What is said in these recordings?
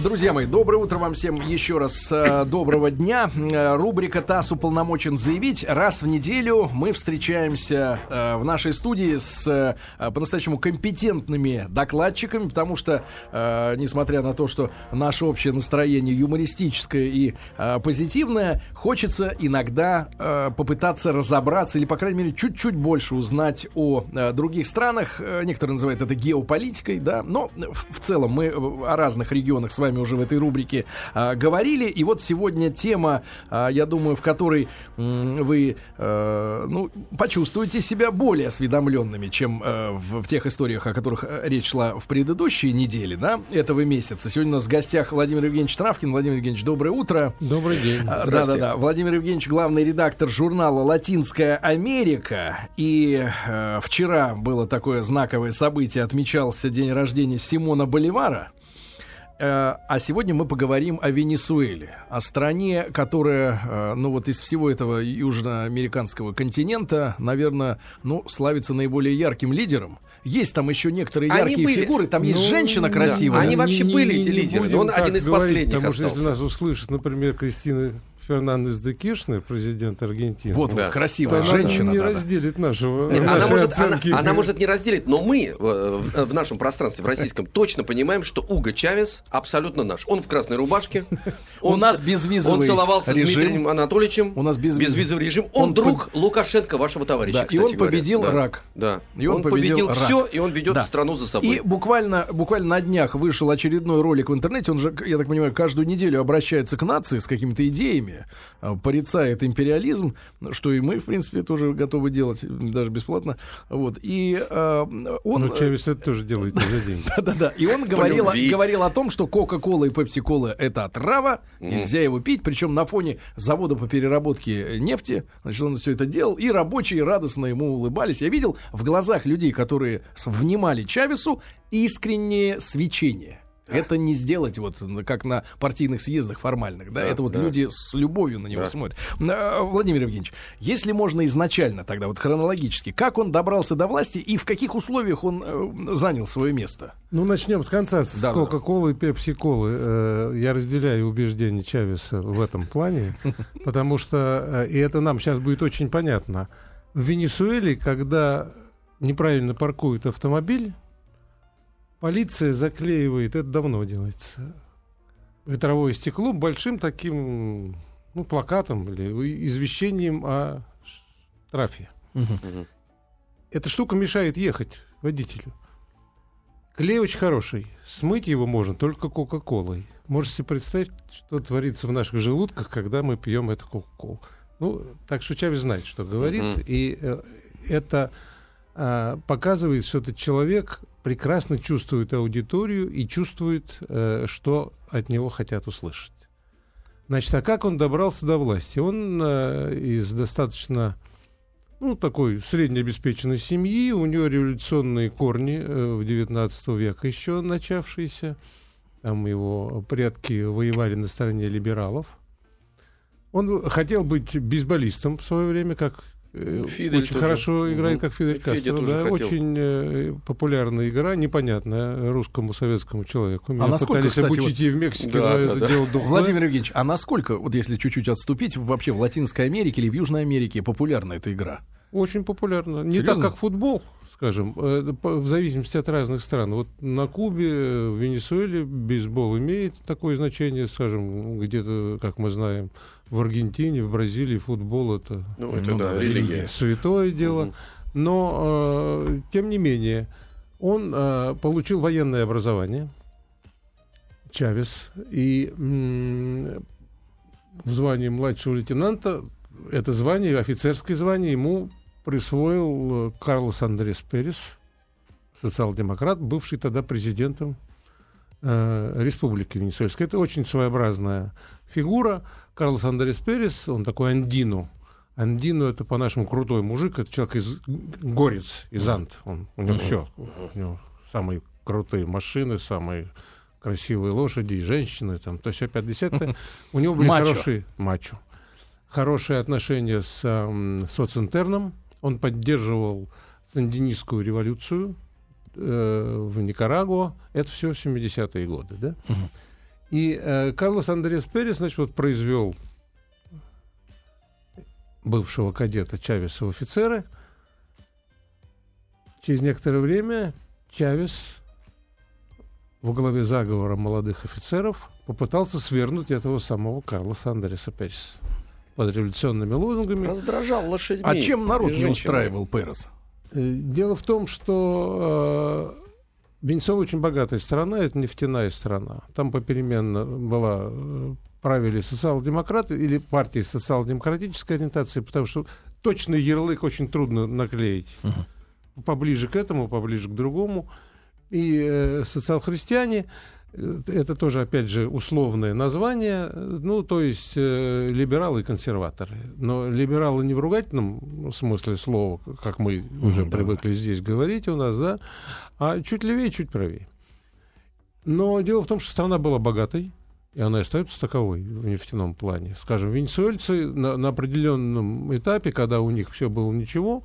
Друзья мои, доброе утро вам всем еще раз. Э, доброго дня. Э, рубрика ТАСС уполномочен заявить. Раз в неделю мы встречаемся э, в нашей студии с по-настоящему компетентными докладчиками, потому что, несмотря на то, что наше общее настроение юмористическое и позитивное, хочется иногда попытаться разобраться или, по крайней мере, чуть-чуть больше узнать о других странах. Некоторые называют это геополитикой, да, но в целом мы о разных регионах с вами уже в этой рубрике а, говорили. И вот сегодня тема, а, я думаю, в которой м, вы а, ну, почувствуете себя более осведомленными, чем а, в, в тех историях, о которых э, речь шла в предыдущие недели да, этого месяца. Сегодня у нас в гостях Владимир Евгеньевич Травкин. Владимир Евгеньевич, доброе утро. Добрый день. Да-да-да. Владимир Евгеньевич, главный редактор журнала «Латинская Америка». И э, вчера было такое знаковое событие, отмечался день рождения Симона Боливара. Э, а сегодня мы поговорим о Венесуэле, о стране, которая, э, ну вот из всего этого южноамериканского континента, наверное, ну, славится наиболее ярким лидером. Есть там еще некоторые яркие Они были. фигуры, там есть Ну, женщина красивая. Они вообще Не- были, не- эти не лидеры, но он один из говорить, последних Потому что если остался. нас услышит, например, Кристина Фернандес де Киршнер, президент Аргентины, Вот, Да. вот, красивая она женщина. не да-да. разделит нашего, Нет, нашей она, может, она, оценки. она может не разделить, но мы э, в, в нашем пространстве, в российском, точно понимаем, что Уго Чавес абсолютно наш. Он в красной рубашке. У он нас ц- безвизовый Он целовался режим. с Дмитрием Анатольевичем. У нас безвизовый. безвизовый режим. Он, Он друг Лукашенко, вашего товарища, Да, и кстати он говоря. победил Да. рак. Да. И он победил рак. все, и он ведет Да. страну за собой. И буквально, буквально на днях вышел очередной ролик в интернете. Он же, я так понимаю, каждую неделю обращается к нации с какими-то идеями, э, порицает империализм, что и мы, в принципе, тоже готовы делать, даже бесплатно. Вот. И э, он... Ну, Чавес это тоже делает не за деньги. Да-да-да. И он говорил, говорил о том, что Кока-Кола и Пепси-Кола это отрава, нельзя его пить, причем на фоне завода по переработке нефти, значит, он все это делал, и рабочие радостно ему улыбались. Я видел в глазах людей, которые внимали Чавесу, искреннее свечение. Это не сделать вот как на партийных съездах формальных, да, Да, это вот да. люди с любовью на него Да. смотрят. А, Владимир Евгеньевич, если можно изначально тогда вот хронологически, как он добрался до власти и в каких условиях он э, занял свое место? Ну, начнем с конца, с Да, да. Кока-Колы и Пепси-Колы. Э, Я разделяю убеждения Чавеса в этом плане, потому что, э, и это нам сейчас будет очень понятно, в Венесуэле, когда неправильно паркуют автомобиль, полиция заклеивает, это давно делается, ветровое стекло большим таким ну, плакатом или извещением о штрафе. Мгм. Эта штука мешает ехать водителю. Клей очень хороший. Смыть его можно только Кока-Колой. Можете себе представить, что творится в наших желудках, когда мы пьем эту Кока-Колу. Ну, так что Чавес знает, что говорит. Мгм. И э, это а, показывает, что этот человек прекрасно чувствует аудиторию и чувствует, э, что от него хотят услышать. Значит, а как он добрался до власти? Он э, из достаточно ну, такой среднеобеспеченной семьи, у него революционные корни э, в XIX века еще начавшиеся. Там его предки воевали на стороне либералов. Он хотел быть бейсболистом в свое время, как Фидель очень тоже. хорошо играет, как Фидель Кастро. Да, хотел. очень э, популярная игра, непонятная русскому советскому человеку. Меня насколько, пытались кстати, обучить и в Мексике, Да, но да, это да. дело духовное. Владимир Евгеньевич, а насколько, вот если чуть-чуть отступить, вообще в Латинской Америке или в Южной Америке популярна эта игра? Очень популярно. Не Серьезно? так, как футбол, скажем, э, в зависимости от разных стран. Вот на Кубе, в Венесуэле бейсбол имеет такое значение, скажем, где-то, как мы знаем, в Аргентине, в Бразилии футбол это Ну, это Ну да, религия. святое дело. Но, э, тем не менее, он э, получил военное образование, Чавес, и м, в звании младшего лейтенанта это звание, офицерское звание, ему присвоил э, Карлос Андрес Перес, социал-демократ, бывший тогда президентом э, Республики Венесуэльской. Это очень своеобразная фигура. Карлос Андрес Перес, он такой андино. Андино это по-нашему крутой мужик, это человек из горец, из Ант. Он, у него все. У него самые крутые машины, самые красивые лошади и женщины, там, то есть опять десятое. У него были Мачо. хорошие... Мачо. Хорошие отношения с эм, социнтерном. Он поддерживал сандинистскую революцию э, в Никарагуа. Это все 70-е годы, да? И э, Карлос Андрес Перес, значит, вот произвел бывшего кадета Чавеса в офицеры. Через некоторое время Чавес во главе заговора молодых офицеров попытался свергнуть этого самого Карлоса Андреса Переса под революционными лозунгами. Раздражал лошадьми. А чем народ не устраивал Перес? Э, Дело в том, что э, Венесуэла очень богатая страна, это нефтяная страна. Там попеременно была э, правили социал-демократы или партии социал-демократической ориентации, потому что точный ярлык очень трудно наклеить. Поближе к этому, поближе к другому. И э, социал-христиане это тоже, опять же, условное название, э, ну, то есть э, либералы и консерваторы. Но либералы не в ругательном смысле слова, как мы уже да. привыкли здесь говорить у нас, да, а чуть левее, чуть правее. Но дело в том, что страна была богатой, и она остается таковой в нефтяном плане. Скажем, венесуэльцы на, на определенном этапе, когда у них все было ничего,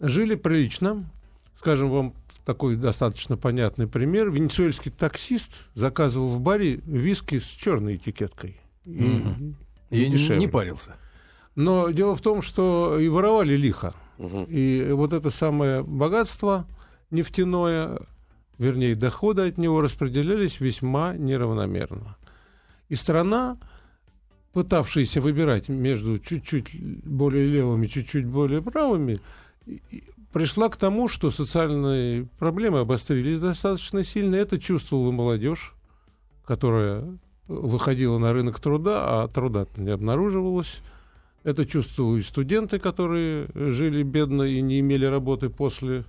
жили прилично. Скажем вам такой достаточно понятный пример. Венесуэльский таксист заказывал в баре виски с черной этикеткой. И- Мгм. и Я не, дешевле. не парился. Но дело в том, что и воровали лихо. Мгм. И вот это самое богатство нефтяное, вернее, доходы от него распределялись весьма неравномерно. И страна, пытавшаяся выбирать между чуть-чуть более левыми, чуть-чуть более правыми, и- и пришла к тому, что социальные проблемы обострились достаточно сильно. Это чувствовала молодежь, которая выходила на рынок труда, а труда не обнаруживалось. Это чувствовали студенты, которые жили бедно и не имели работы после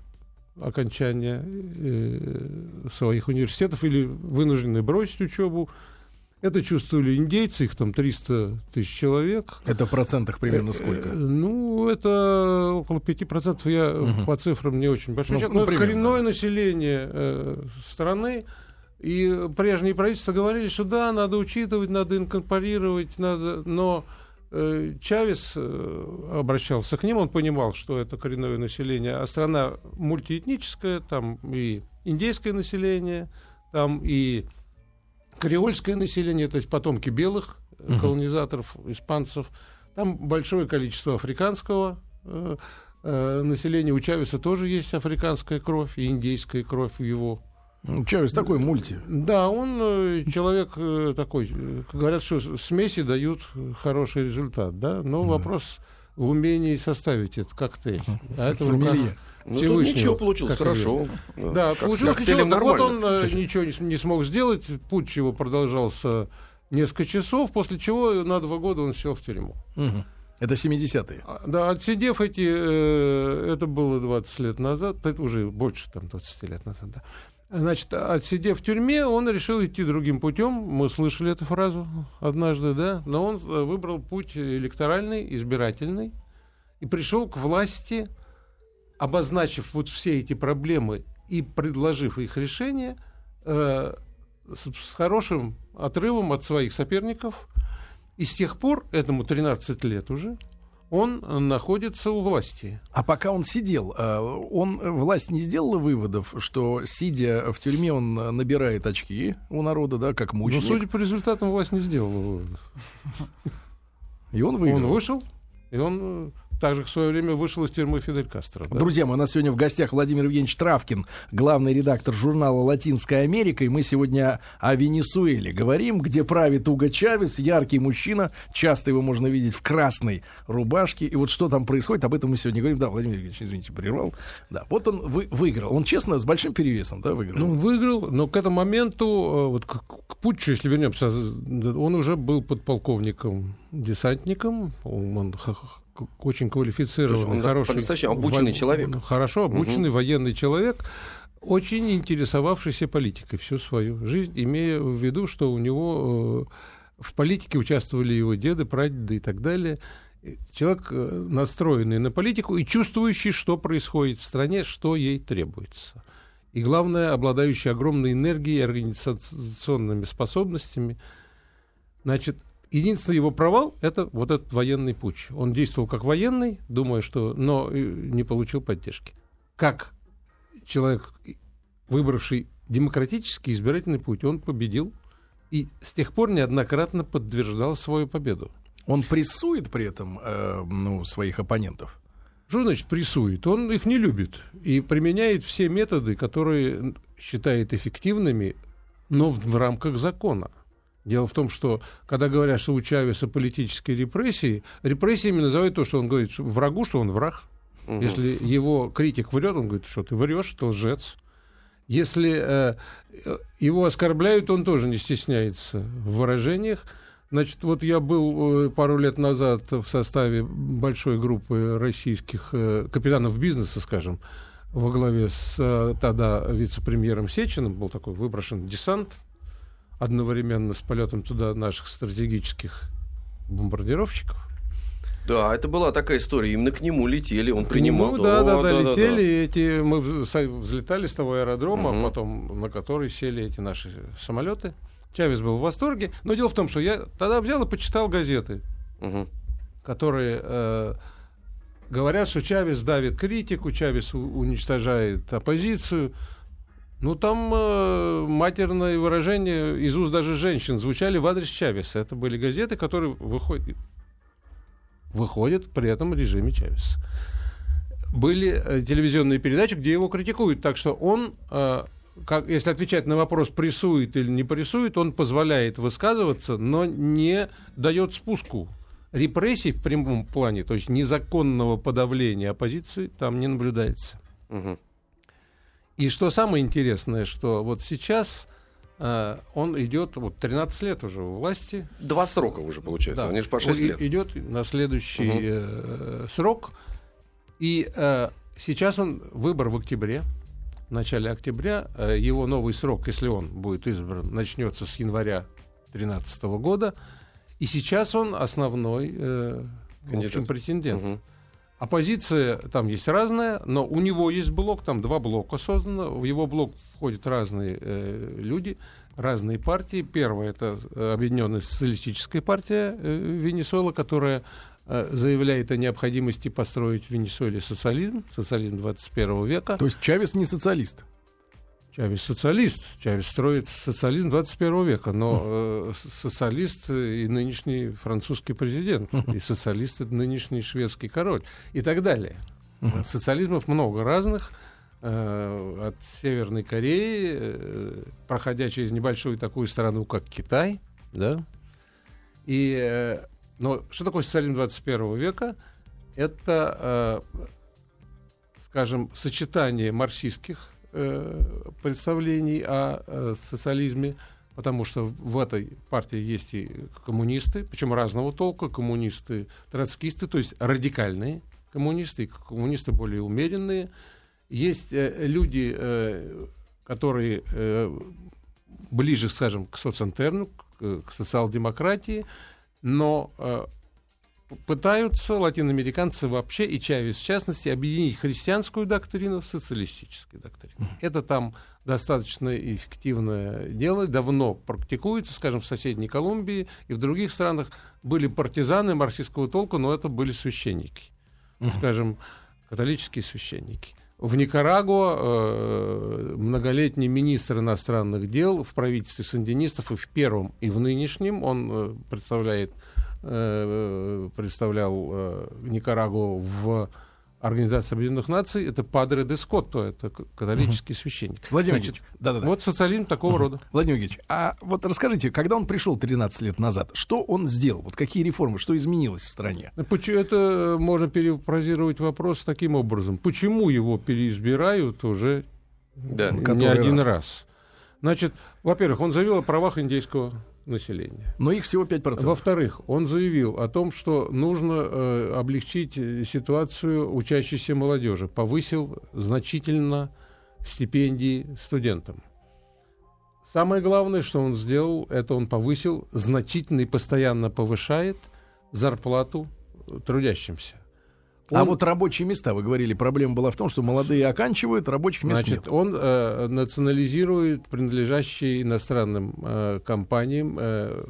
окончания э, своих университетов или вынуждены бросить учебу. Это чувствовали индейцы, их там 300 тысяч человек. Это в процентах примерно Э, сколько? Ну, это около 5%. Я Мгм. по цифрам не очень большой. Ну, счет, ну, но примерно, коренное да. население э, страны. И прежние правительства говорили, что да, надо учитывать, надо инкорпорировать, надо... Но э, Чавес э, обращался к ним, он понимал, что это коренное население, а страна мультиэтническая, там и индейское население, там и креольское население, то есть потомки белых э, колонизаторов, испанцев. Там большое количество африканского э, э, населения. У Чавеса тоже есть африканская кровь и индейская кровь в его. Чавес такой мульти. Да, он э, человек э, такой. Говорят, что смеси дают хороший результат, да. Но вопрос в умении составить этот коктейль. А это в руках. Ну, тут ничего получилось, как хорошо. да, Как- получилось ничего. Так вот он э, ничего не, не смог сделать. Путь его продолжался несколько часов, после чего на два года он сел в тюрьму. Мгм. Это 70-е. А, Да, отсидев эти, э, это было 20 лет назад, это уже больше там 20 лет назад, да. Значит, отсидев в тюрьме, он решил идти другим путем. Мы слышали эту фразу однажды, да. Но он э, выбрал путь электоральный, избирательный, и пришел к власти, обозначив вот все эти проблемы и предложив их решение э, с, с хорошим отрывом от своих соперников. И с тех пор, этому 13 лет уже, он находится у власти. А пока он сидел, э, он власть не сделала выводов, что сидя в тюрьме он набирает очки у народа, да, как Но, мученик. судя по результатам, власть не сделала выводов. И он выиграл. Он вышел, и он э, также в свое время вышел из тюрьмы Фидель Кастро. да. Друзья мои, у нас сегодня в гостях Владимир Евгеньевич Травкин, главный редактор журнала «Латинская Америка», и мы сегодня о Венесуэле говорим, где правит Уго Чавес, яркий мужчина, часто его можно видеть в красной рубашке, и вот что там происходит, об этом мы сегодня говорим. Да, Владимир Евгеньевич, извините, прервал. Да, вот он вы- выиграл, он честно, с большим перевесом, да, выиграл. Ну, выиграл, но к этому моменту, э, вот к, к путчу, если вернемся, он уже был подполковником, десантником, он очень квалифицированный, он хороший, по-настоящему обученный человек. Хорошо обученный военный человек, очень интересовавшийся политикой всю свою жизнь, имея в виду, что у него э, в политике участвовали его деды, прадеды и так далее. Человек, э, настроенный на политику и чувствующий, что происходит в стране, что ей требуется. и, главное, обладающий огромной энергией и организационными способностями. Значит, единственный его провал – это вот этот военный путь. Он действовал как военный, думая, что... но э, не получил поддержки. Как человек, выбравший демократический избирательный путь, он победил и с тех пор неоднократно подтверждал свою победу. Он прессует при этом э, ну, своих оппонентов? Что значит прессует? Он их не любит и применяет все методы, которые считает эффективными, но в, в рамках закона. Дело в том, что когда говорят, что у Чавеса политические репрессии, репрессиями называют то, что он говорит что врагу, что он враг. Угу. Если его критик врет, он говорит, что ты врешь, ты лжец. Если э, его оскорбляют, он тоже не стесняется в выражениях. Значит, вот я был э, пару лет назад в составе большой группы российских э, капитанов бизнеса, скажем, во главе с э, тогда вице-премьером Сечиным, был такой выброшен десант одновременно с полетом туда наших стратегических бомбардировщиков. Да, это была такая история. Именно к нему летели, он к принимал. Нему, да, да, да, да, летели. Да, да. Эти, мы взлетали с того аэродрома, угу. потом на который сели эти наши самолеты. Чавес был в восторге. Но дело в том, что я тогда взял и почитал газеты, угу. которые э, говорят, что Чавес давит критику, Чавес уничтожает оппозицию. Ну, там э, матерные выражения из уст даже женщин звучали в адрес Чавеса. Это были газеты, которые выходят, выходит при этом в режиме Чавеса. Были э, телевизионные передачи, где его критикуют, так что он, э, как, если отвечать на вопрос, прессует или не прессует, он позволяет высказываться, но не дает спуску. Репрессий в прямом плане, то есть незаконного подавления оппозиции, там не наблюдается. Угу. И что самое интересное, что вот сейчас Uh, он идет вот 13 лет уже у власти. Два срока уже получается, да. они же по 6 лет. Идет на следующий угу. uh, срок. И uh, сейчас он выбор в октябре, в начале октября. его новый срок, если он будет избран, начнется с января 2013 года. И сейчас он основной в общем, претендент. Угу. Оппозиция там есть разная, но у него есть блок, там два блока создано. В его блок входят разные э, люди, разные партии. Первая это э, Объединенная социалистическая партия э, Венесуэлы, которая э, заявляет о необходимости построить в Венесуэле социализм, социализм 21 века. То есть Чавес не социалист? Чавес социалист. Чавес строит социализм 21 века, но э, социалист и нынешний французский президент, и социалист и нынешний шведский король, и так далее. Социализмов много разных, э, от Северной Кореи, э, проходя через небольшую такую страну, как Китай, да. И, э, но что такое социализм 21 века? Это, э, скажем, сочетание марксистских Э, представлений о э, социализме, потому что в этой партии есть и коммунисты, причем разного толка, коммунисты, троцкисты, то есть радикальные коммунисты, и коммунисты более умеренные. Есть э, люди, э, которые э, ближе, скажем, к социнтерну, к, социал-демократии, но э, пытаются латиноамериканцы вообще, и Чавес в частности, объединить христианскую доктрину с социалистической доктриной. Это там достаточно эффективное дело, давно практикуется, скажем, в соседней Колумбии и в других странах были партизаны марксистского толка, но это были священники, скажем, католические священники. В Никарагуа э, многолетний министр иностранных дел в правительстве сандинистов и в первом, и в нынешнем он э, представляет Э, представлял э, Никарагуа в Организации Объединенных Наций, это Падре де Скотто, это католический угу. священник. Владимир Значит, да, да, да. Вот социализм такого угу. рода. Владимир Евгеньевич, а вот расскажите, когда он пришел 13 лет назад, что он сделал? Вот какие реформы, что изменилось в стране? Это можно перефразировать вопрос таким образом. Почему его переизбирают уже да, не один раз? раз? Значит, во-первых, он заявил о правах индейского населения. Но их всего 5%. Во-вторых, он заявил о том, что нужно э, облегчить ситуацию учащейся молодежи. Повысил значительно стипендии студентам. Самое главное, что он сделал, это он повысил, значительно и постоянно повышает зарплату трудящимся. А Он- вот рабочие места, вы говорили, проблема была в том, что молодые оканчивают, рабочих мест Значит, нет. он э, национализирует принадлежащие иностранным э, компаниям э,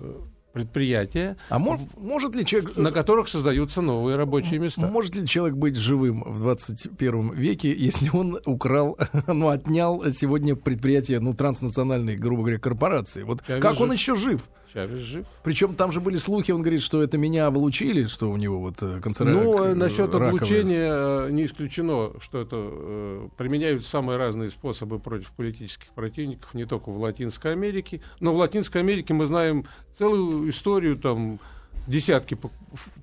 предприятия, А мож- может ли человек... на которых создаются новые рабочие места. Может ли человек быть живым в 21 веке, если он украл, ну, отнял сегодня предприятие, ну, транснациональной, грубо говоря, корпорации? Вот как вижу. он еще жив? Чавес жив. Причем там же были слухи, он говорит, что это меня облучили, что у него вот э, канцера... Ну, э, насчет раковая. облучения э, не исключено, что это э, применяют самые разные способы против политических противников, не только в Латинской Америке. Но в Латинской Америке мы знаем целую историю, там, десятки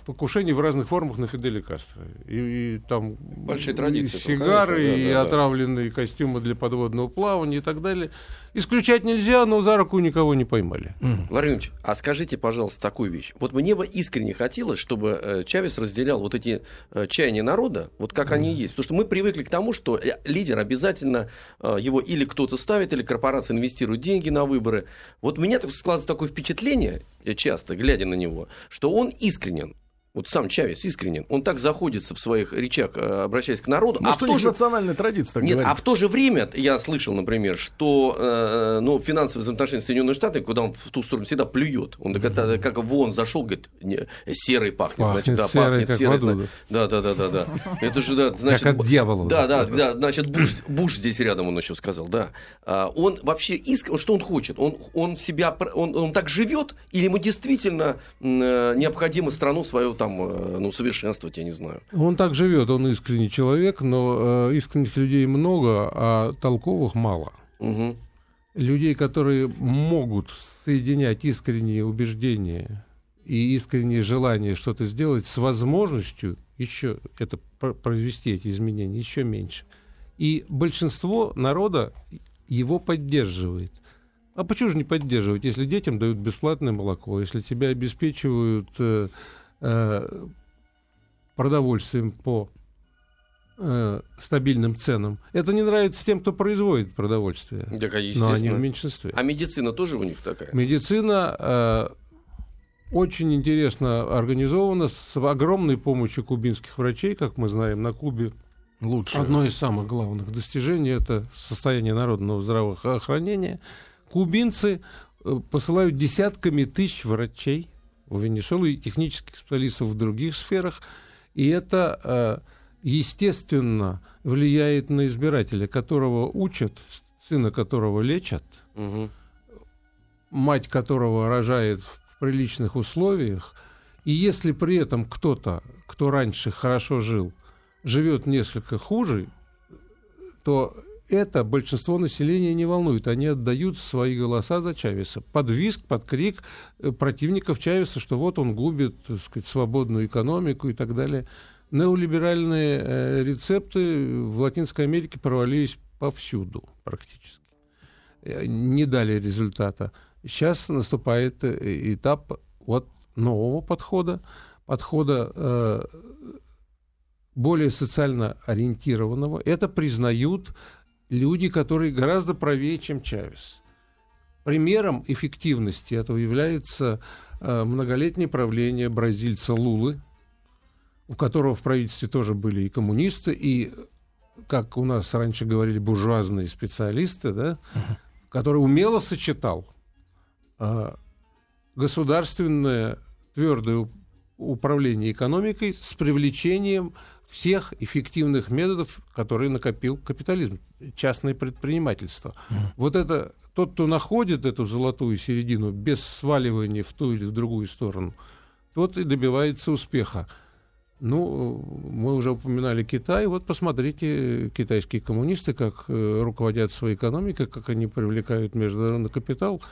покушений в разных формах на Фиделя Кастро. И, и там Большие и традиции этого, сигары, конечно, да, и да, да. отравленные костюмы для подводного плавания и так далее. Исключать нельзя, но за руку никого не поймали. Мгм. Владимир Ильич, а скажите, пожалуйста, такую вещь. Вот мне бы искренне хотелось, чтобы э, Чавес разделял вот эти э, чаяния народа, вот как они есть. Потому что мы привыкли к тому, что э, лидер обязательно его или кто-то ставит, или корпорация инвестирует деньги на выборы. Вот у меня так складывается такое впечатление, часто, глядя на него, что он искренен. Вот сам Чавес искренен. Он так заходится в своих речах, э, обращаясь к народу. Ну, а что в то же национальная традиция так нет, говорит. а в то же время я слышал, например, что э, ну, финансовые взаимоотношения с Соединенными Штатами, куда он в ту сторону всегда плюет. Он когда как вон зашел, говорит, не, серый пахнет, Пахнет значит, да, серой, пахнет как серой, в аду, зна- да, да, да, да, да. Это же да, значит, от дьявола. Да, да, да, значит, Буш, Буш здесь рядом, он еще сказал, да. А, он вообще иск, что он хочет? Он, он себя, он, он так живет, или ему действительно э, необходимо страну свою там, э, ну, совершенствовать, я не знаю. Он так живет, он искренний человек, но э, искренних людей много, а толковых мало. Мгм. Людей, которые могут соединять искренние убеждения и искреннее желание что-то сделать с возможностью еще это пр- произвести эти изменения еще меньше. И большинство народа его поддерживает. А почему же не поддерживать, если детям дают бесплатное молоко, если тебя обеспечивают э, э, продовольствием по э, стабильным ценам? Это не нравится тем, кто производит продовольствие. Да, Но они в меньшинстве. А медицина тоже у них такая? Медицина э, очень интересно организована с огромной помощью кубинских врачей, как мы знаем, на Кубе. Лучше. Одно из самых главных достижений это состояние народного здравоохранения. Кубинцы э, посылают десятками тысяч врачей в Венесуэлу и технических специалистов в других сферах. И это, э, естественно, влияет на избирателя, которого учат, сына которого лечат, Мгм. мать которого рожает в приличных условиях, и если при этом кто-то, кто раньше хорошо жил, живет несколько хуже, то это большинство населения не волнует. Они отдают свои голоса за Чавеса. Под виск, под крик э, противников Чавеса, что вот он губит так сказать, свободную экономику и так далее. Неолиберальные э, рецепты в Латинской Америке провалились повсюду практически. Э, Не дали результата. Сейчас наступает э, этап вот нового подхода, подхода э, более социально ориентированного. Это признают люди, которые гораздо правее, чем Чавес. Примером эффективности этого является э, многолетнее правление бразильца Лулы, у которого в правительстве тоже были и коммунисты, и, как у нас раньше говорили, буржуазные специалисты, да, который умело сочетал э, государственное твердое уп- управление экономикой с привлечением всех эффективных методов, которые накопил капитализм, частное предпринимательство. Вот это тот, кто находит эту золотую середину без сваливания в ту или в другую сторону, тот и добивается успеха. Ну, мы уже упоминали Китай. Вот посмотрите, китайские коммунисты, как э, руководят своей экономикой, как они привлекают международный капитал,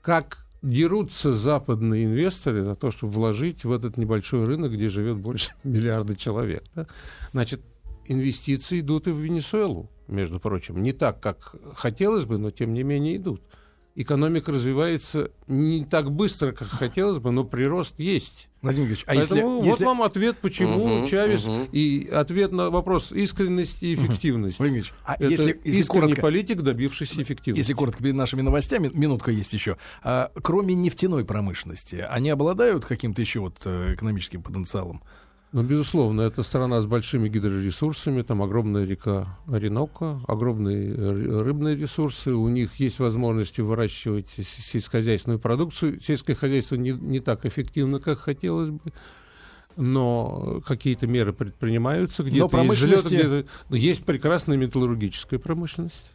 как дерутся западные инвесторы за то, чтобы вложить в этот небольшой рынок, где живет больше миллиарда человек. да. Значит, инвестиции идут и в Венесуэлу, между прочим. Не так, как хотелось бы, но тем не менее идут. Экономика развивается не так быстро, как хотелось бы, но прирост есть. Владимир Ильич, а Поэтому если, вот если- вам ответ, почему Мгм, Чавес, мгм. и ответ на вопрос искренности и эффективности. Владимир Ильич, а Это если, если искренний коротко, политик, добившийся эффективности. если коротко перед нашими новостями, минутка есть еще. А, кроме нефтяной промышленности, они обладают каким-то еще вот э, экономическим потенциалом? Ну, безусловно, это страна с большими гидроресурсами, там огромная река Оренока, огромные рыбные ресурсы, у них есть возможность выращивать сельскохозяйственную продукцию. Сельское хозяйство не, не так эффективно, как хотелось бы, но какие-то меры предпринимаются. Где-то но промышленности... есть, где ну, есть прекрасная металлургическая промышленность.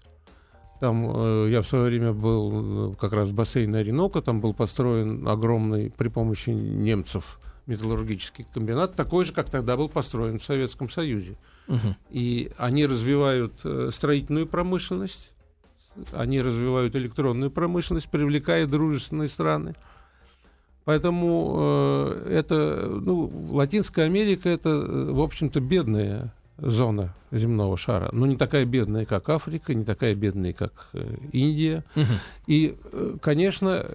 Там э, я в свое время был э, как раз в бассейне Оренока, там был построен огромный при помощи немцев металлургический комбинат, такой же, как тогда был построен в Советском Союзе. Угу. И они развивают э, строительную промышленность, они развивают электронную промышленность, привлекая дружественные страны. Поэтому э, это, ну, Латинская Америка это, э, в общем-то, бедная зона земного шара, но не такая бедная, как Африка, не такая бедная, как э, Индия. Угу. И, конечно,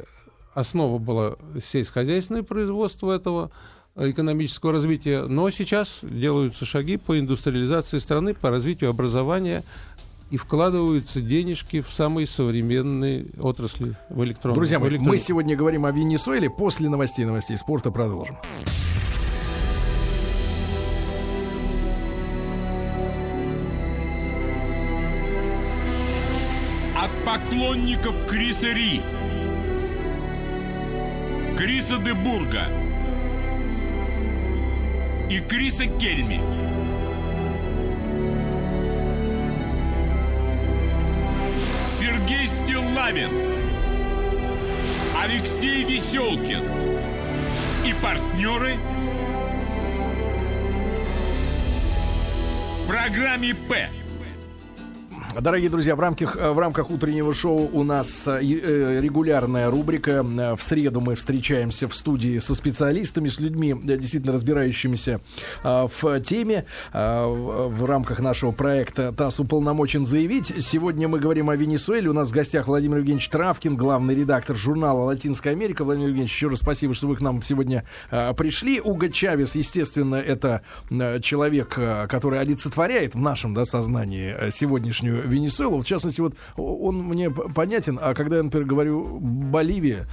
основа была сельскохозяйственное производство этого экономического развития, но сейчас делаются шаги по индустриализации страны, по развитию образования, и вкладываются денежки в самые современные отрасли в электронном. Друзья мои, электрон... мы сегодня говорим о Венесуэле. После новостей новостей спорта продолжим. От поклонников Криса Ри Криса Дебурга и Криса Кельми. Сергей Стиллавин, Алексей Веселкин и партнеры программе «П». Дорогие друзья, в рамках, в рамках утреннего шоу у нас э, э, регулярная рубрика. В среду мы встречаемся в студии со специалистами, с людьми, э, действительно разбирающимися в теме. В рамках нашего проекта ТАСС уполномочен заявить. Сегодня мы говорим о Венесуэле. У нас в гостях Владимир Евгеньевич Травкин, главный редактор журнала «Латинская Америка». Владимир Евгеньевич, еще раз спасибо, что вы к нам сегодня пришли. Уго Чавес, естественно, это человек, который олицетворяет в нашем да, сознании сегодняшнюю Венесуэлу. В частности, вот он мне понятен, а когда я, например, говорю Боливия,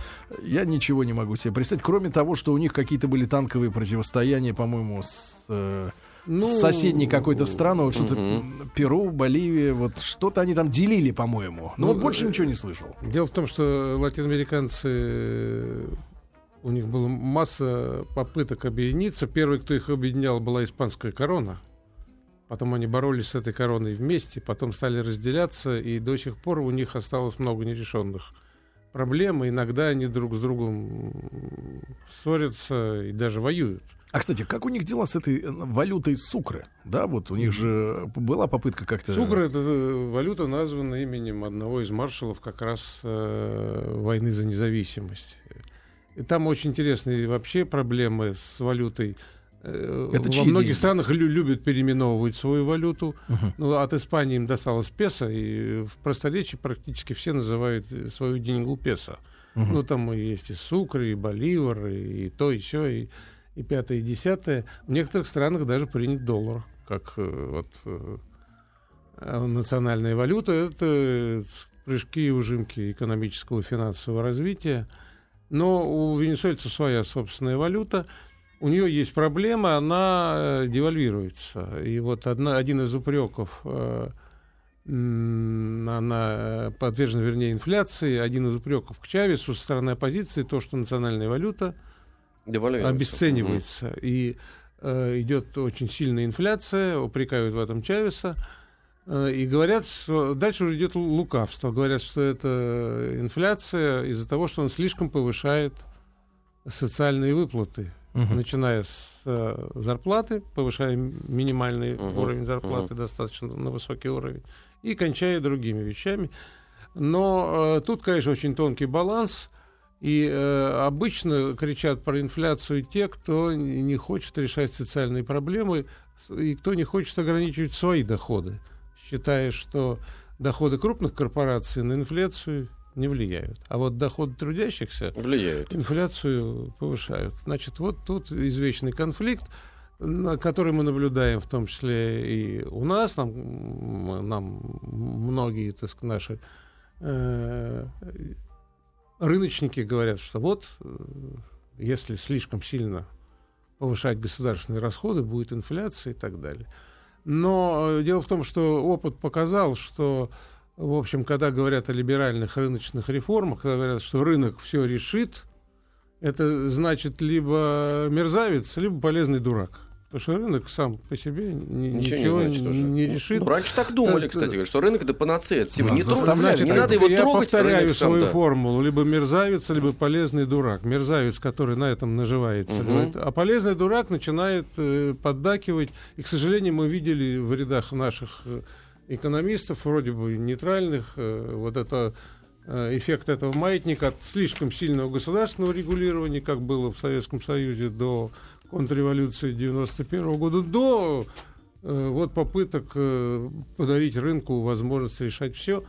я ничего не могу себе представить, кроме того, что у них какие-то были танковые противостояния, по-моему, с... Э, ну, соседней какой-то страной, вот что-то угу. Перу, Боливия, вот что-то они там делили, по-моему. Но ну, вот больше ничего не слышал. Дело в том, что латиноамериканцы у них была масса попыток объединиться. Первый, кто их объединял, была испанская корона. Потом они боролись с этой короной вместе, потом стали разделяться, и до сих пор у них осталось много нерешенных проблем. И иногда они друг с другом ссорятся и даже воюют. А, кстати, как у них дела с этой э, валютой сукры? Да, вот у них же была попытка как-то... Сукра — это э, валюта, названа именем одного из маршалов как раз э, войны за независимость. И там очень интересные вообще проблемы с валютой. Э, Это Во многих деньги? странах лю- любят переименовывать свою валюту. Uh-huh. Ну, от Испании им досталось песо, и в просторечии практически все называют свою деньгу песо. Uh-huh. Ну, там и есть и сукры, и боливар, и, и то, и все, и, и пятое, и десятое. В некоторых странах даже принят доллар, как э, вот, э, национальная валюта. Это прыжки и ужимки экономического и финансового развития. Но у венесуэльцев своя собственная валюта – у нее есть проблема, она э, девальвируется. И вот одна, один из упреков, э, она подвержена, вернее, инфляции, один из упреков к Чавесу со стороны оппозиции, то, что национальная валюта обесценивается. Угу. И э, идет очень сильная инфляция, упрекают в этом Чавеса. Э, и говорят, что дальше уже идет лукавство. Говорят, что это инфляция из-за того, что он слишком повышает социальные выплаты угу. начиная с э, зарплаты, повышая минимальный угу. уровень зарплаты угу. достаточно на высокий уровень, и кончая другими вещами. Но э, тут, конечно, очень тонкий баланс. И э, обычно кричат про инфляцию те, кто не хочет решать социальные проблемы и кто не хочет ограничивать свои доходы, считая, что доходы крупных корпораций на инфляцию не влияют. А вот доходы трудящихся влияют. инфляцию повышают. Значит, вот тут извечный конфликт, который мы наблюдаем в том числе и у нас, нам, нам многие, так сказать, наши э, рыночники говорят, что вот, если слишком сильно повышать государственные расходы, будет инфляция и так далее. Но э, дело в том, что опыт показал, что, в общем, когда говорят о либеральных рыночных реформах, когда говорят, что рынок все решит, это значит либо мерзавец, либо полезный дурак. Потому что рынок сам по себе ни, ничего, ничего не, значит, не решит. Ну, раньше так думали, так, кстати, что рынок это панацея всего. Не, трогать, не надо его я трогать. Я повторяю свою да. формулу. Либо мерзавец, либо полезный дурак. Мерзавец, который на этом наживается. Угу. А полезный дурак начинает э, поддакивать. И, к сожалению, мы видели в рядах наших э, экономистов, вроде бы нейтральных, э, вот это э, эффект этого маятника от слишком сильного государственного регулирования, как было в Советском Союзе до контрреволюции 91 года до э, вот попыток подарить рынку возможность решать все.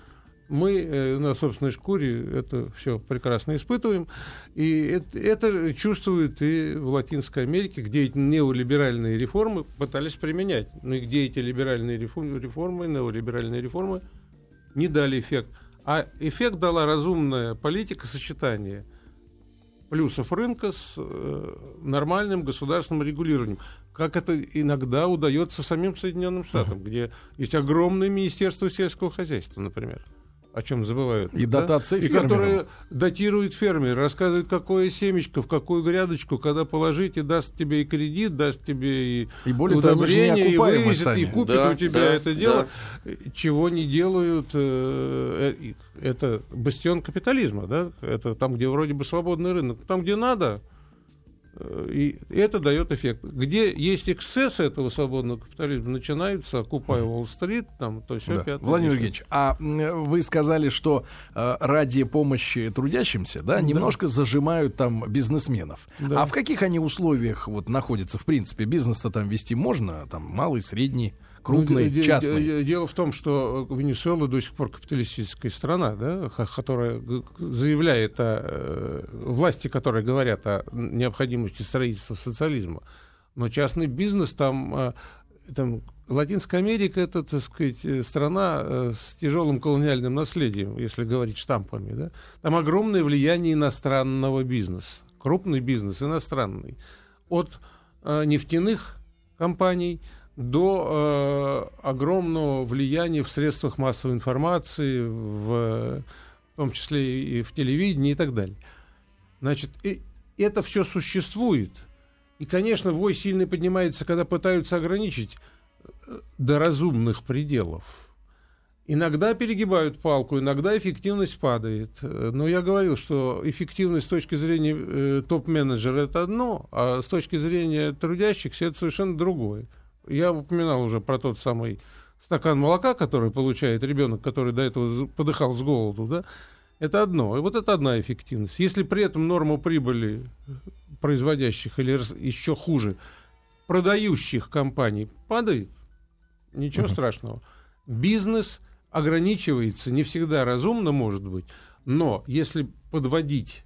Мы э, на собственной шкуре это все прекрасно испытываем. И это, чувствуют и в Латинской Америке, где эти неолиберальные реформы пытались применять. Ну и где эти либеральные реформы, реформы неолиберальные реформы не дали эффект. А эффект дала разумная политика сочетания – плюсов рынка с э, нормальным государственным регулированием. Как это иногда удается самим Соединенным Штатам, uh-huh. где есть огромное Министерство сельского хозяйства, например о чем забывают. И да? дотации И которые датируют фермер, рассказывают, какое семечко, в какую грядочку, когда положить, и даст тебе и кредит, даст тебе и, и более удобрение, того, и вывезет, сами. и купит да, у тебя да, это дело. Да. Чего не делают, э, э, это бастион капитализма, да? Это там, где вроде бы свободный рынок. Там, где надо, и это дает эффект. Где есть эксцессы этого свободного капитализма, начинаются «Окупай Уолл-стрит», там, то все да. пятое. Владимир Евгеньевич, а вы сказали, что э, ради помощи трудящимся, да, немножко да. зажимают там бизнесменов. Да. А в каких они условиях вот находятся, в принципе? Бизнес-то там вести можно, там, малый, средний? Крупный, ну, частный. Дело в том, что Венесуэла до сих пор капиталистическая страна, да, которая заявляет о э, власти, которые говорят о необходимости строительства социализма. Но частный бизнес там, э, там Латинская Америка это, так сказать, э, страна с тяжелым колониальным наследием, если говорить штампами. Да? Там огромное влияние иностранного бизнеса. Крупный бизнес иностранный. От э, нефтяных компаний до э, огромного влияния в средствах массовой информации, в, в том числе и в телевидении и так далее. Значит, и это все существует. И, конечно, вой сильный поднимается, когда пытаются ограничить э, до разумных пределов. Иногда перегибают палку, иногда эффективность падает. Но я говорил, что эффективность с точки зрения э, топ-менеджера это одно, а с точки зрения трудящихся это совершенно другое. Я упоминал уже про тот самый стакан молока, который получает ребенок, который до этого подыхал с голоду, да, это одно. И вот это одна эффективность. Если при этом норма прибыли производящих или еще хуже, продающих компаний падает, ничего uh-huh. страшного. Бизнес ограничивается, не всегда разумно, может быть, но если подводить,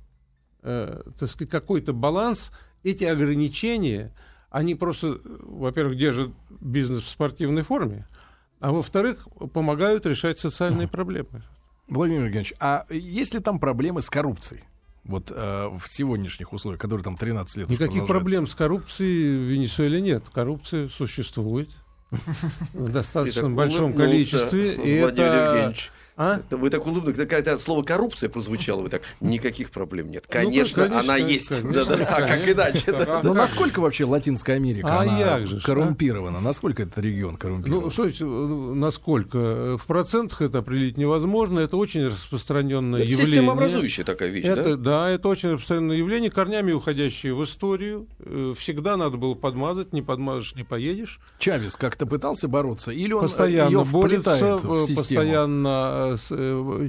э, так сказать, какой-то баланс, эти ограничения они просто, во-первых, держат бизнес в спортивной форме, а во-вторых, помогают решать социальные проблемы. Владимир Евгеньевич, а есть ли там проблемы с коррупцией? Вот э, в сегодняшних условиях, которые там 13 лет Никаких проблем с коррупцией в Венесуэле нет. Коррупция существует в достаточно большом количестве. И это а? Вы так улыбнулись, когда слово коррупция прозвучало, вы так, никаких проблем нет. Конечно, ну, конечно она есть. Конечно, да, да, а как иначе? Да, Но насколько вообще Латинская Америка а она же, коррумпирована? А? Насколько этот регион коррумпирован? Ну, что значит, насколько? В процентах это определить невозможно. Это очень распространенное это явление. Системообразующая такая вещь, это, да? Да, это очень распространенное явление, корнями уходящее в историю. Э, всегда надо было подмазать, не подмажешь, не поедешь. Чавес как-то пытался бороться? Или он постоянно борется, постоянно Э,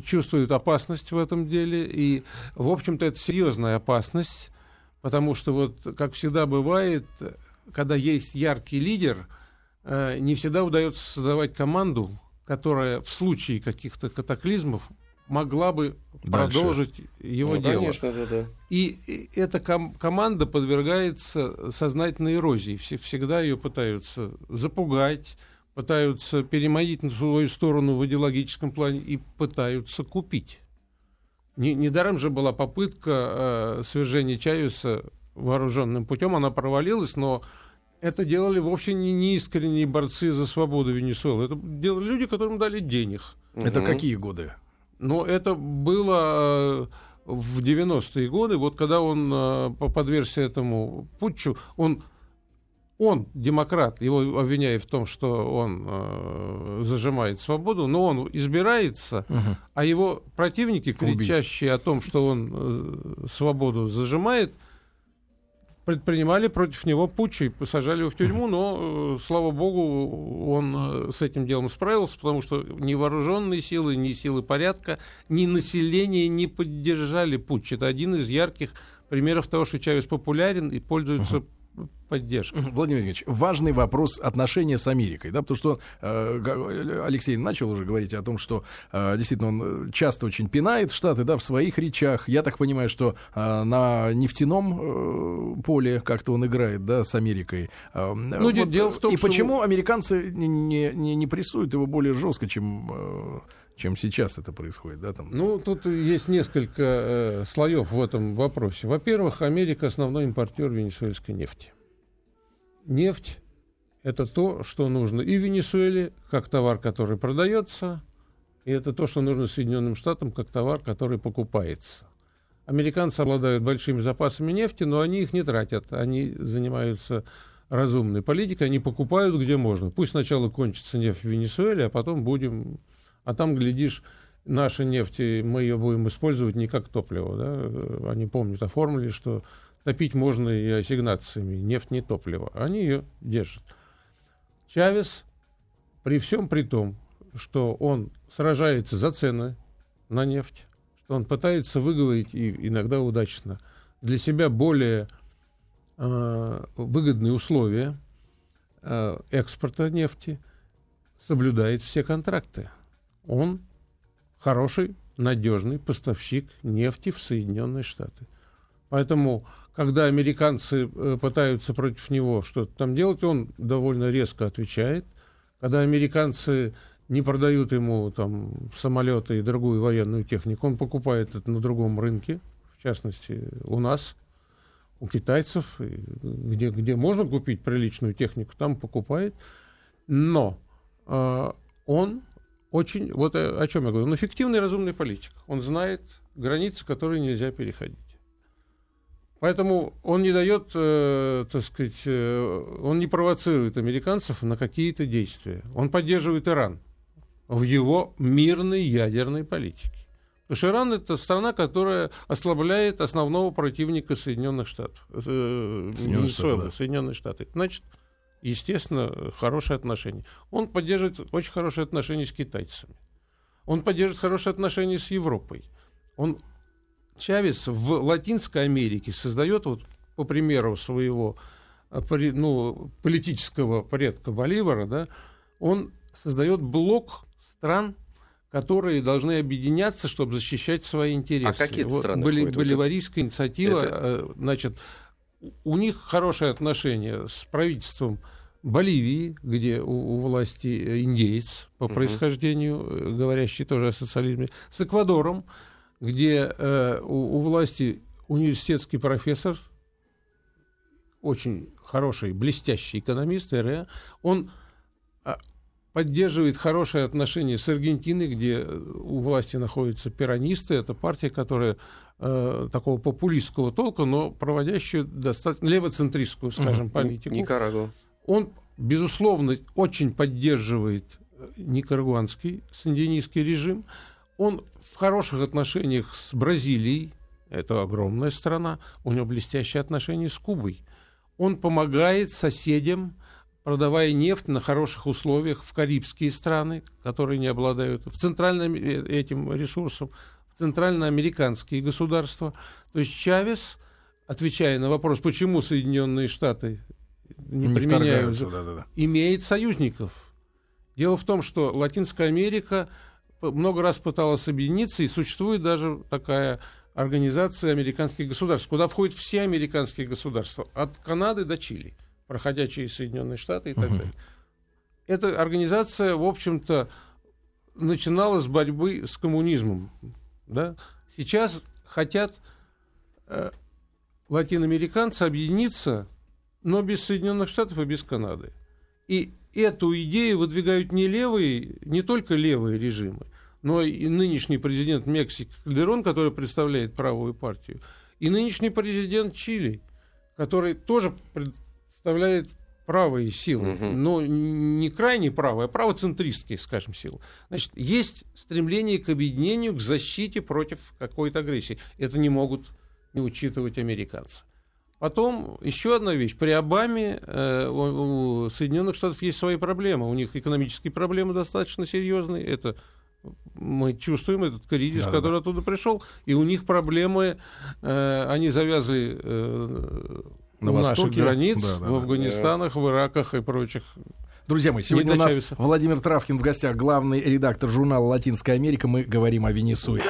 чувствуют опасность в этом деле, и, в общем-то, это серьезная опасность, потому что, вот, как всегда бывает, когда есть яркий лидер, э, не всегда удается создавать команду, которая в случае каких-то катаклизмов могла бы Дальше. продолжить его ну, дело. Конечно, да, да. И эта ком- команда подвергается сознательной эрозии. Все, всегда ее пытаются запугать, пытаются переманить на свою сторону в идеологическом плане и пытаются купить. Не, недаром же была попытка э, свержения Чавеса вооруженным путем, она провалилась, но это делали вовсе не неискренние борцы за свободу Венесуэлы. Это делали люди, которым дали денег. Это Мгм. какие годы? Но это было э, в 90-е годы, вот когда он э, по- подвергся этому путчу, он, он демократ, его обвиняют в том, что он э, зажимает свободу, но он избирается, а его противники, Убить. кричащие о том, что он э, свободу зажимает, предпринимали против него путч и посажали его в тюрьму, но, э, слава богу, он э, с этим делом справился, потому что ни вооруженные силы, ни силы порядка, ни население не поддержали путч. Это один из ярких примеров того, что Чавес популярен и пользуется поддержкой. Владимир Ильич, важный вопрос отношения с Америкой, да, потому что э, Алексей начал уже говорить о том, что э, действительно он э, часто очень пинает Штаты, да, в своих речах. Я так понимаю, что э, на нефтяном э, поле как-то он играет, да, с Америкой. Э, Ну, де- дело в том, и что- почему американцы не, не, не- не прессуют его более жестко, чем э, чем сейчас это происходит, да, там. Ну, тут есть несколько э, слоев в этом вопросе. Во-первых, Америка основной импортер венесуэльской нефти. Нефть – это то, что нужно и Венесуэле, как товар, который продается, и это то, что нужно Соединенным Штатам, как товар, который покупается. Американцы обладают большими запасами нефти, но они их не тратят. Они занимаются разумной политикой, они покупают где можно. Пусть сначала кончится нефть в Венесуэле, а потом будем... А там, глядишь, наша нефть, мы ее будем использовать не как топливо. Да? Они помнят о формуле, что топить можно и ассигнациями. Нефть не топливо. Они ее держат. Чавес, при всем при том, что он сражается за цены на нефть, что он пытается выговорить, и иногда удачно, для себя более э, выгодные условия э, экспорта нефти, соблюдает все контракты. Он хороший, надежный поставщик нефти в Соединенные Штаты. Поэтому, когда американцы э, пытаются против него что-то там делать, он довольно резко отвечает. Когда американцы не продают ему там самолеты и другую военную технику, он покупает это на другом рынке, в частности, у нас, у китайцев, где, где можно купить приличную технику, там покупает. Но э, он очень, вот о, о чем я говорю, он эффективный разумный политик. Он знает границы, которые нельзя переходить. Поэтому он не дает, э, так сказать, э, он не провоцирует американцев на какие-то действия. Он поддерживает Иран в его мирной ядерной политике. Потому что Иран это страна, которая ослабляет основного противника Соединенных Штатов. Э, Соединенные Венесуэлы, Штаты. Соединенные Штаты. Значит, естественно, хорошие отношения. Он поддерживает очень хорошие отношения с китайцами. Он поддерживает хорошие отношения с Европой. Он Чавес в Латинской Америке создает, вот, по примеру своего пори- ну, политического предка Боливара, да, он создает блок стран, которые должны объединяться, чтобы защищать свои интересы. А какие Вот страны боли- Боливарийская инициатива, это- э, значит, у них хорошие отношения с правительством Боливии, где у, у власти э, индеец по происхождению, э, говорящий тоже о социализме, с Эквадором, где э, у, у власти университетский профессор, очень хороший, блестящий экономист, РЭ, он а, поддерживает хорошие отношения с Аргентиной, где э, у власти находятся перонисты. Это партия, которая э, такого популистского толка, но проводящая достаточно левоцентристскую, скажем, политику. Никарагуа. Он, безусловно, очень поддерживает э, никарагуанский, сандинистский режим. Он в хороших отношениях с Бразилией, это огромная страна, у него блестящие отношения с Кубой. Он помогает соседям, продавая нефть на хороших условиях в карибские страны, которые не обладают, в центральном э, этим ресурсом, в центральноамериканские государства. То есть Чавес, отвечая на вопрос, почему Соединенные Штаты не, не применяют вторгаются, да-да-да. имеет союзников. Дело в том, что Латинская Америка много раз пыталась объединиться, и существует даже такая организация американских государств, куда входят все американские государства, от Канады до Чили, проходя через Соединенные Штаты и так Мгм. далее. Эта организация, в общем-то, начинала с борьбы с коммунизмом. Да? Сейчас хотят э, латиноамериканцы объединиться, но без Соединенных Штатов и без Канады. И эту идею выдвигают не левые, не только левые режимы, но и нынешний президент Мексики Кальдерон, который представляет правую партию, и нынешний президент Чили, который тоже представляет правые силы, угу. но не крайне правые, а правоцентристские, скажем, силы. Значит, есть стремление к объединению, к защите против какой-то агрессии. Это не могут не учитывать американцы. Потом еще одна вещь. При Обаме э, у, у Соединенных Штатов есть свои проблемы. У них экономические проблемы достаточно серьезные. Это мы чувствуем этот кризис, да, который да. оттуда пришел, и у них проблемы, э, они завязли э, на наших границ, да, да, в Афганистанах, да. в Ираках и прочих. Друзья мои, сегодня у нас Чавеса. Владимир Травкин в гостях, главный редактор журнала «Латинская Америка». Мы говорим о Венесуэле.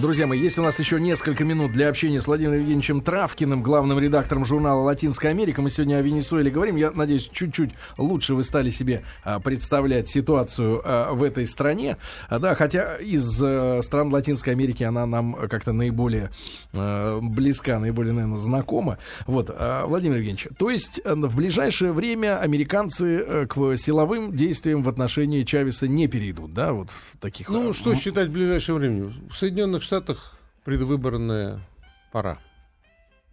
Друзья мои, есть у нас еще несколько минут для общения с Владимиром Евгеньевичем Травкиным, главным редактором журнала «Латинская Америка». Мы сегодня о Венесуэле говорим. Я надеюсь, чуть-чуть лучше вы стали себе а, представлять ситуацию а, в этой стране. А, да, хотя из стран Латинской Америки она нам как-то наиболее близка, наиболее, наверное, знакома. Вот, Владимир Евгеньевич, то есть а, в ближайшее время американцы а, к силовым действиям в отношении Чавеса не перейдут, да, вот в таких... Ну, что считать в ближайшее время? В Соединенных Штатах предвыборная пора.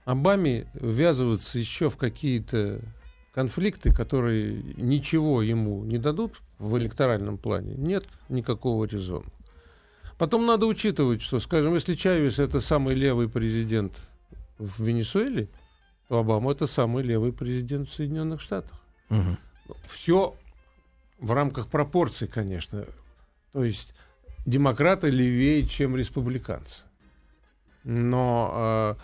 Обаме ввязываться еще в какие-то конфликты, которые ничего ему не дадут в электоральном плане, нет никакого резона. Потом надо учитывать, что, скажем, если Чавес это самый левый президент в Венесуэле, то Обама это самый левый президент в Соединенных Штатах. Угу. Все в рамках пропорций, конечно. То есть демократы левее, чем республиканцы. Но э,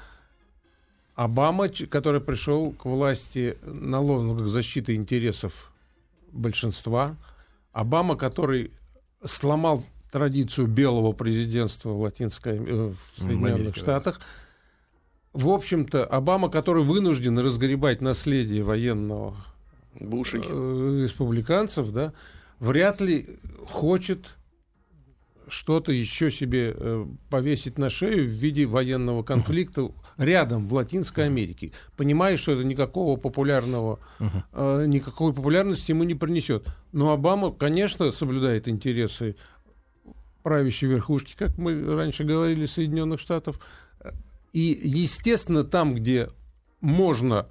Обама, который пришел к власти на лозунгах защиты интересов большинства, Обама, который сломал традицию белого президентства в, Латинской, э, в Соединенных Америка, Штатах, в общем-то, Обама, который вынужден разгребать наследие военного Бушики. Э, республиканцев, да, вряд ли хочет что-то еще себе э, повесить на шею в виде военного конфликта рядом, в Латинской Америке, понимая, что это никакого популярного, э, никакой популярности ему не принесет. Но Обама, конечно, соблюдает интересы правящей верхушки, как мы раньше говорили, Соединенных Штатов. И, естественно, там, где можно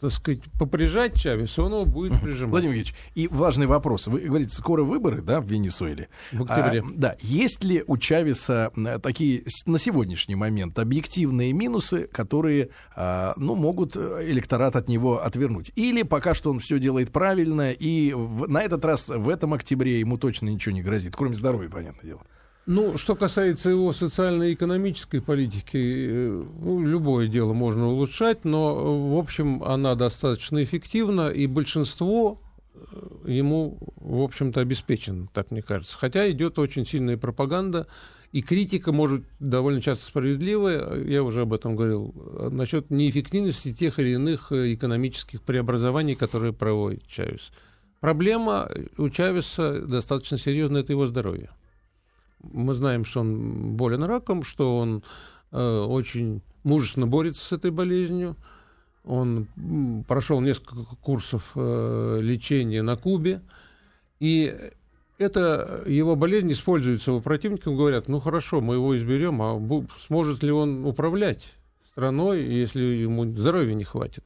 так сказать, поприжать Чавеса, он его будет прижимать. Владимир Ильич, и важный вопрос. Вы говорите, скоро выборы, да, в Венесуэле? В октябре. А, да. Есть ли у Чавеса такие на сегодняшний момент объективные минусы, которые, а, ну, могут э, электорат от него отвернуть? Или пока что он все делает правильно, и в, на этот раз, в этом октябре ему точно ничего не грозит, кроме здоровья, понятное дело? Ну, что касается его социально-экономической политики, э, ну, любое дело можно улучшать, но, в общем, она достаточно эффективна, и большинство э, ему, в общем-то, обеспечено, так мне кажется. Хотя идет очень сильная пропаганда, и критика может довольно часто справедливая, я уже об этом говорил, насчет неэффективности тех или иных э, экономических преобразований, которые проводит Чавес. Проблема у Чавеса достаточно серьезная, это его здоровье мы знаем, что он болен раком, что он э, очень мужественно борется с этой болезнью. Он прошел несколько курсов э, лечения на Кубе. И эта его болезнь используется у противников. Говорят, ну хорошо, мы его изберем, а сможет ли он управлять страной, если ему здоровья не хватит?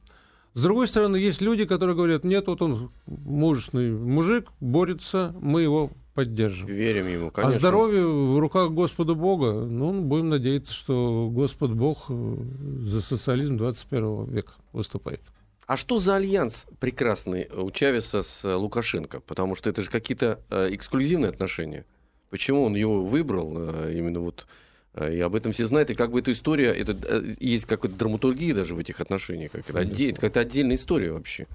С другой стороны, есть люди, которые говорят, нет, вот он мужественный мужик, борется, мы его поддержим. Верим ему, а конечно. А здоровье в руках Господа Бога, ну, будем надеяться, что Господь Бог э, за социализм 21 века выступает. А что за альянс прекрасный у Чавеса с Лукашенко? Потому что это же какие-то э, эксклюзивные отношения. Почему он его выбрал э, именно вот и об этом все знают, и как бы эта история, это, есть какая-то драматургия даже в этих отношениях, как это, отдель, какая-то отдельная история вообще.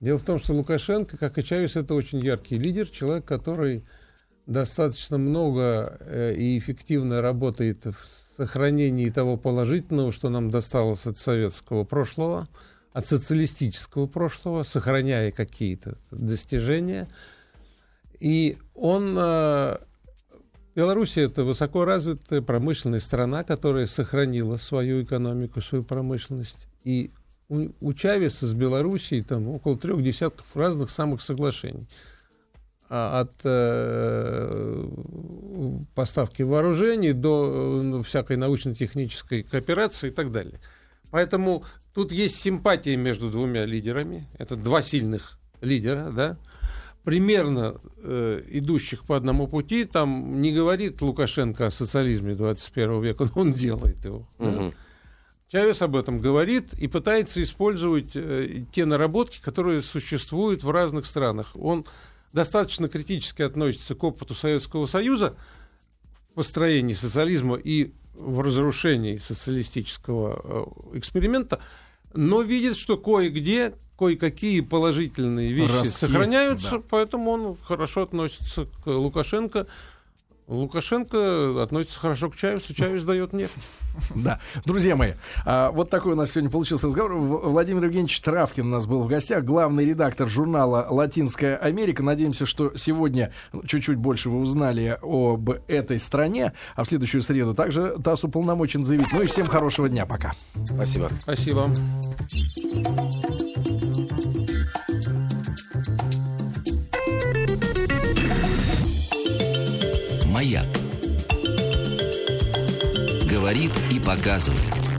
Дело в том, что Лукашенко, как и Чавес, это очень яркий лидер, человек, который достаточно много э, и эффективно работает в сохранении того положительного, что нам досталось от советского прошлого, от социалистического прошлого, сохраняя какие-то достижения. И он... Э, Белоруссия это высоко развитая промышленная страна, которая сохранила свою экономику, свою промышленность. И у, у Чавеса с Белоруссией там около трех десятков разных самых соглашений. А от э, поставки вооружений до э, всякой научно-технической кооперации и так далее. Поэтому тут есть симпатия между двумя лидерами. Это два сильных лидера, да, примерно э, идущих по одному пути. Там не говорит Лукашенко о социализме 21 века, но он делает его. Угу. Да. Чавес об этом говорит и пытается использовать э, те наработки, которые существуют в разных странах. Он достаточно критически относится к опыту Советского Союза в построении социализма и в разрушении социалистического э, эксперимента, но видит, что кое-где кое-какие положительные вещи Ростки, сохраняются, да. поэтому он хорошо относится к Лукашенко. Лукашенко относится хорошо к Чавесу, Чавес дает нефть. Да. Друзья мои, а, вот такой у нас сегодня получился разговор. Владимир Евгеньевич Травкин у нас был в гостях, главный редактор журнала «Латинская Америка». Надеемся, что сегодня чуть-чуть больше вы узнали об этой стране, а в следующую среду также ТАСС уполномочен заявить. Ну и всем хорошего дня. Пока. Спасибо. Спасибо. Говорит и показывает.